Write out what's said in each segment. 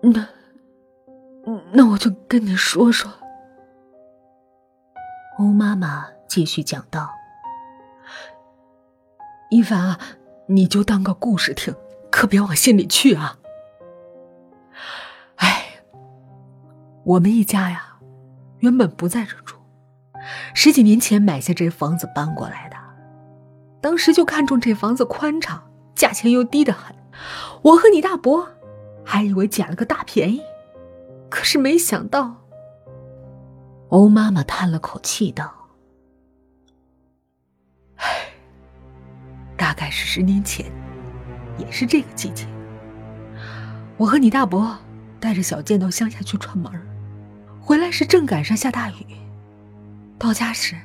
那，那我就跟你说说。欧妈妈继续讲道：“一凡啊，你就当个故事听，可别往心里去啊。哎，我们一家呀，原本不在这住，十几年前买下这房子搬过来的。当时就看中这房子宽敞，价钱又低得很，我和你大伯还以为捡了个大便宜，可是没想到。”欧妈妈叹了口气道：“唉，大概是十年前，也是这个季节，我和你大伯带着小健到乡下去串门回来时正赶上下大雨。到家时，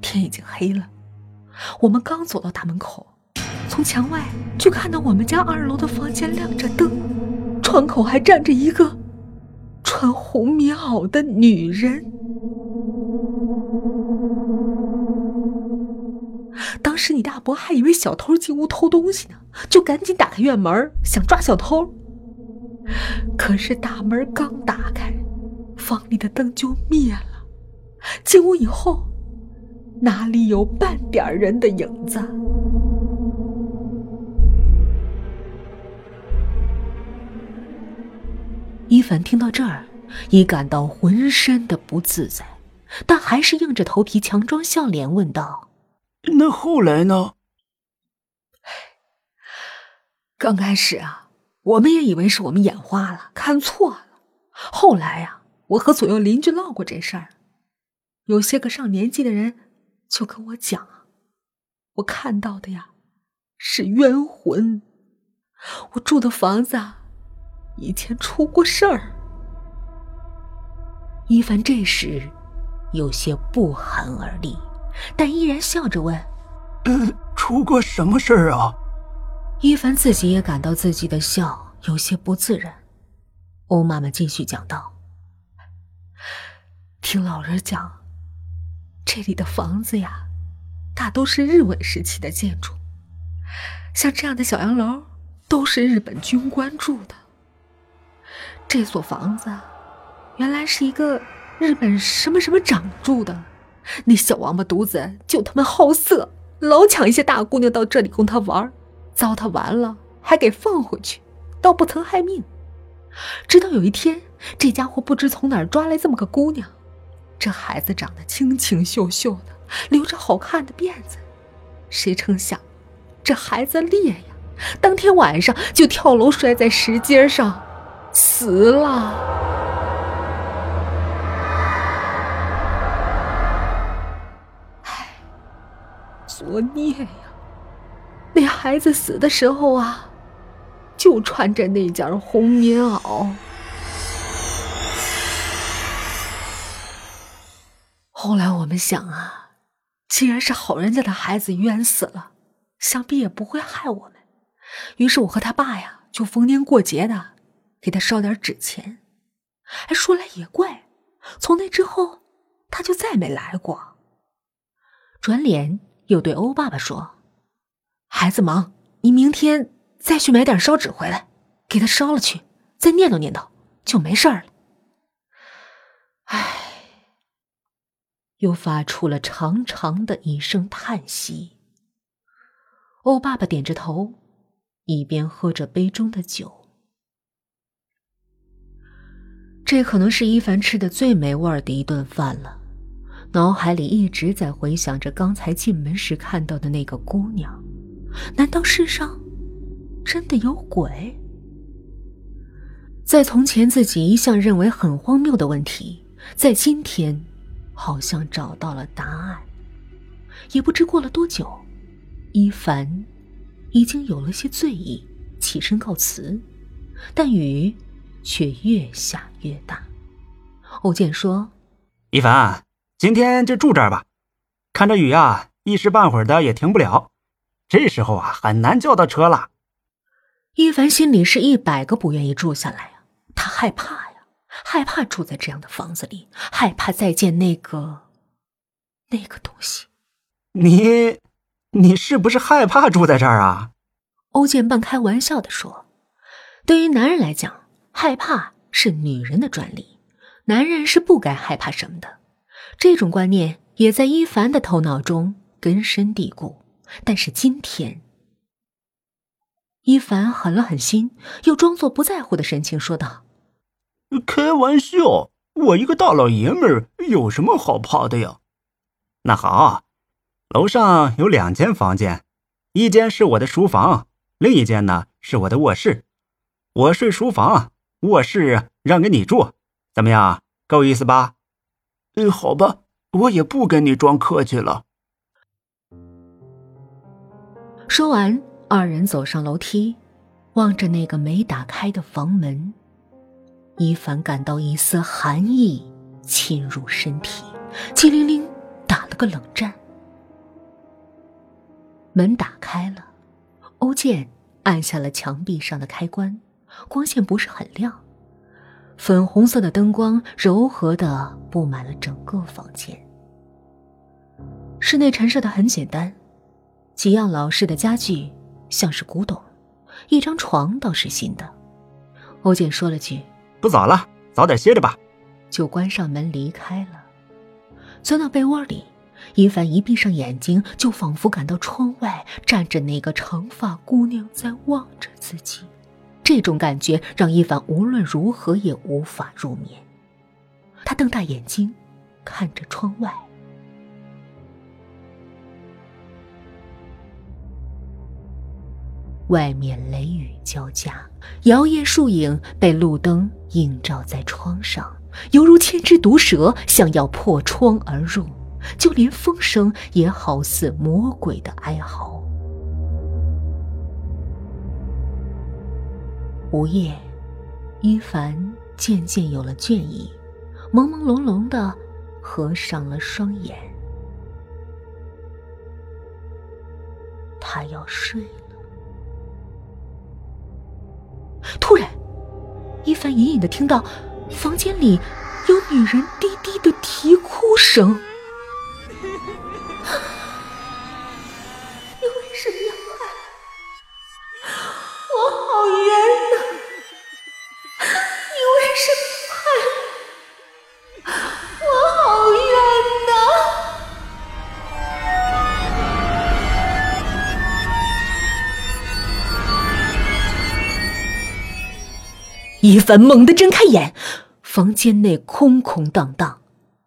天已经黑了。我们刚走到大门口，从墙外就看到我们家二楼的房间亮着灯，窗口还站着一个穿红棉袄的女人。”当时你大伯还以为小偷进屋偷东西呢，就赶紧打开院门想抓小偷。可是大门刚打开，房里的灯就灭了。进屋以后，哪里有半点人的影子？伊凡听到这儿，已感到浑身的不自在，但还是硬着头皮强装笑脸问道。那后来呢？刚开始啊，我们也以为是我们眼花了，看错了。后来呀，我和左右邻居唠过这事儿，有些个上年纪的人就跟我讲，我看到的呀是冤魂。我住的房子以前出过事儿。一凡这时有些不寒而栗。但依然笑着问：“出过什么事儿啊？”一凡自己也感到自己的笑有些不自然。欧妈妈继续讲道：“听老人讲，这里的房子呀，大都是日伪时期的建筑，像这样的小洋楼都是日本军官住的。这所房子原来是一个日本什么什么长住的。”那小王八犊子就他妈好色，老抢一些大姑娘到这里供他玩，糟蹋完了还给放回去，倒不曾害命。直到有一天，这家伙不知从哪儿抓来这么个姑娘，这孩子长得清清秀秀的，留着好看的辫子。谁成想，这孩子烈呀，当天晚上就跳楼摔在石阶上，死了。唉作孽呀！那孩子死的时候啊，就穿着那件红棉袄。后来我们想啊，既然是好人家的孩子冤死了，想必也不会害我们。于是我和他爸呀，就逢年过节的给他烧点纸钱。哎，说来也怪，从那之后他就再没来过。转脸。又对欧爸爸说：“孩子忙，你明天再去买点烧纸回来，给他烧了去，再念叨念叨，就没事了。”唉，又发出了长长的一声叹息。欧爸爸点着头，一边喝着杯中的酒。这可能是伊凡吃的最没味儿的一顿饭了。脑海里一直在回想着刚才进门时看到的那个姑娘，难道世上真的有鬼？在从前自己一向认为很荒谬的问题，在今天好像找到了答案。也不知过了多久，伊凡已经有了些醉意，起身告辞，但雨却越下越大。欧建说：“一凡。”今天就住这儿吧，看这雨啊，一时半会儿的也停不了。这时候啊，很难叫到车了。一凡心里是一百个不愿意住下来呀，他害怕呀，害怕住在这样的房子里，害怕再见那个那个东西。你，你是不是害怕住在这儿啊？欧建半开玩笑的说：“对于男人来讲，害怕是女人的专利，男人是不该害怕什么的。这种观念也在伊凡的头脑中根深蒂固。但是今天，伊凡狠了狠心，又装作不在乎的神情说道：“开玩笑，我一个大老爷们儿有什么好怕的呀？”那好，楼上有两间房间，一间是我的书房，另一间呢是我的卧室。我睡书房，卧室让给你住，怎么样？够意思吧？嗯，好吧，我也不跟你装客气了。说完，二人走上楼梯，望着那个没打开的房门，一凡感到一丝寒意侵入身体，激灵灵。打了个冷战，门打开了，欧建按下了墙壁上的开关，光线不是很亮，粉红色的灯光柔和的布满了整个房间。室内陈设的很简单，几样老式的家具像是古董，一张床倒是新的。欧建说了句：“不早了，早点歇着吧。”就关上门离开了。钻到被窝里，一凡一闭上眼睛，就仿佛感到窗外站着那个长发姑娘在望着自己。这种感觉让伊凡无论如何也无法入眠。他瞪大眼睛，看着窗外，外面雷雨交加，摇曳树影被路灯映照在窗上。犹如千只毒蛇想要破窗而入，就连风声也好似魔鬼的哀嚎。午夜，伊凡渐渐有了倦意，朦朦胧胧的合上了双眼。他要睡了。突然，伊凡隐隐的听到。房间里有女人低低的啼哭声。你为什么要害我？我好冤一凡猛地睁开眼。房间内空空荡荡，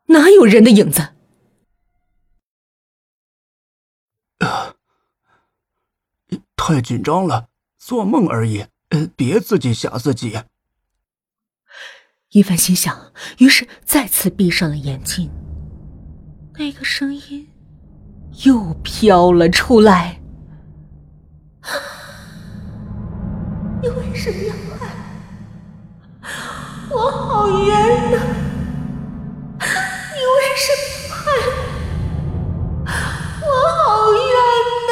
哪有人的影子？太紧张了，做梦而已，别自己吓自己。一凡心想，于是再次闭上了眼睛。那个声音又飘了出来：“ 你为什么要害？”我好冤呐！你为什么害我？我好冤呐！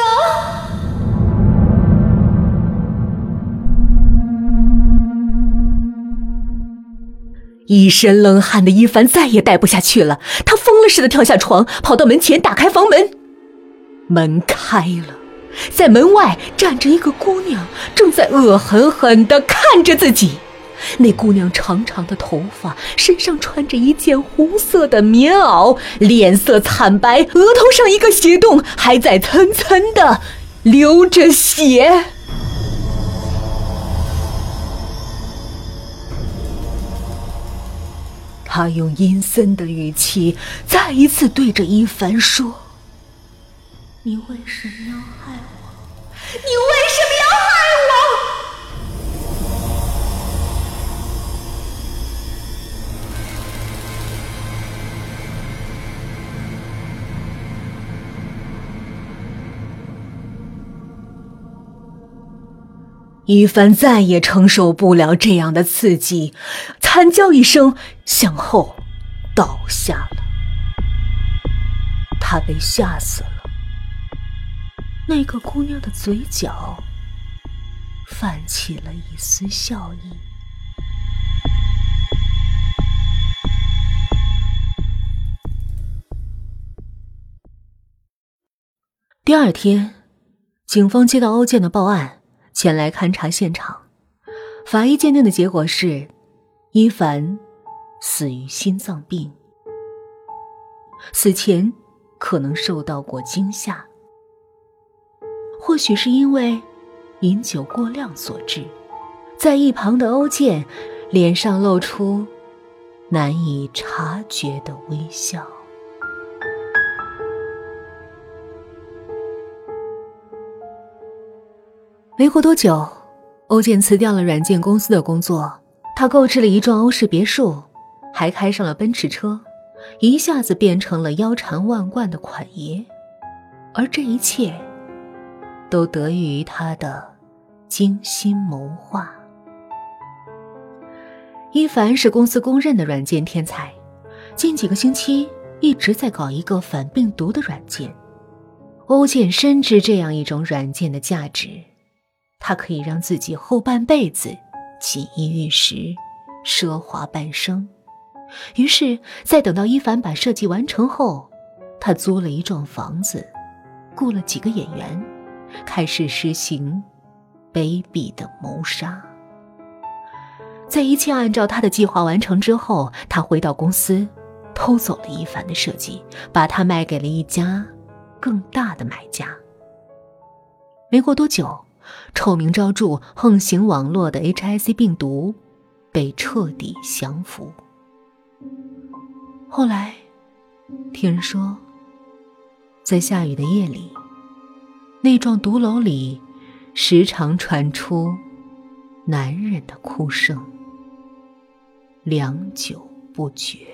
一身冷汗的伊凡再也待不下去了，他疯了似的跳下床，跑到门前打开房门。门开了，在门外站着一个姑娘，正在恶狠狠的看着自己。那姑娘长长的头发，身上穿着一件红色的棉袄，脸色惨白，额头上一个血洞还在蹭蹭的流着血。他用阴森的语气再一次对着伊凡说：“你为什么要害我？你为什一凡再也承受不了这样的刺激，惨叫一声，向后倒下了。他被吓死了。那个姑娘的嘴角泛起了一丝笑意。第二天，警方接到欧建的报案。前来勘察现场，法医鉴定的结果是，伊凡死于心脏病，死前可能受到过惊吓，或许是因为饮酒过量所致。在一旁的欧建脸上露出难以察觉的微笑。没过多久，欧建辞掉了软件公司的工作，他购置了一幢欧式别墅，还开上了奔驰车，一下子变成了腰缠万贯的款爷。而这一切，都得益于他的精心谋划。伊凡是公司公认的软件天才，近几个星期一直在搞一个反病毒的软件。欧建深知这样一种软件的价值。他可以让自己后半辈子锦衣玉食、奢华半生。于是，在等到伊凡把设计完成后，他租了一幢房子，雇了几个演员，开始实行卑鄙的谋杀。在一切按照他的计划完成之后，他回到公司，偷走了伊凡的设计，把它卖给了一家更大的买家。没过多久。臭名昭著、横行网络的 H.I.C 病毒被彻底降服。后来，听人说，在下雨的夜里，那幢独楼里时常传出男人的哭声，良久不绝。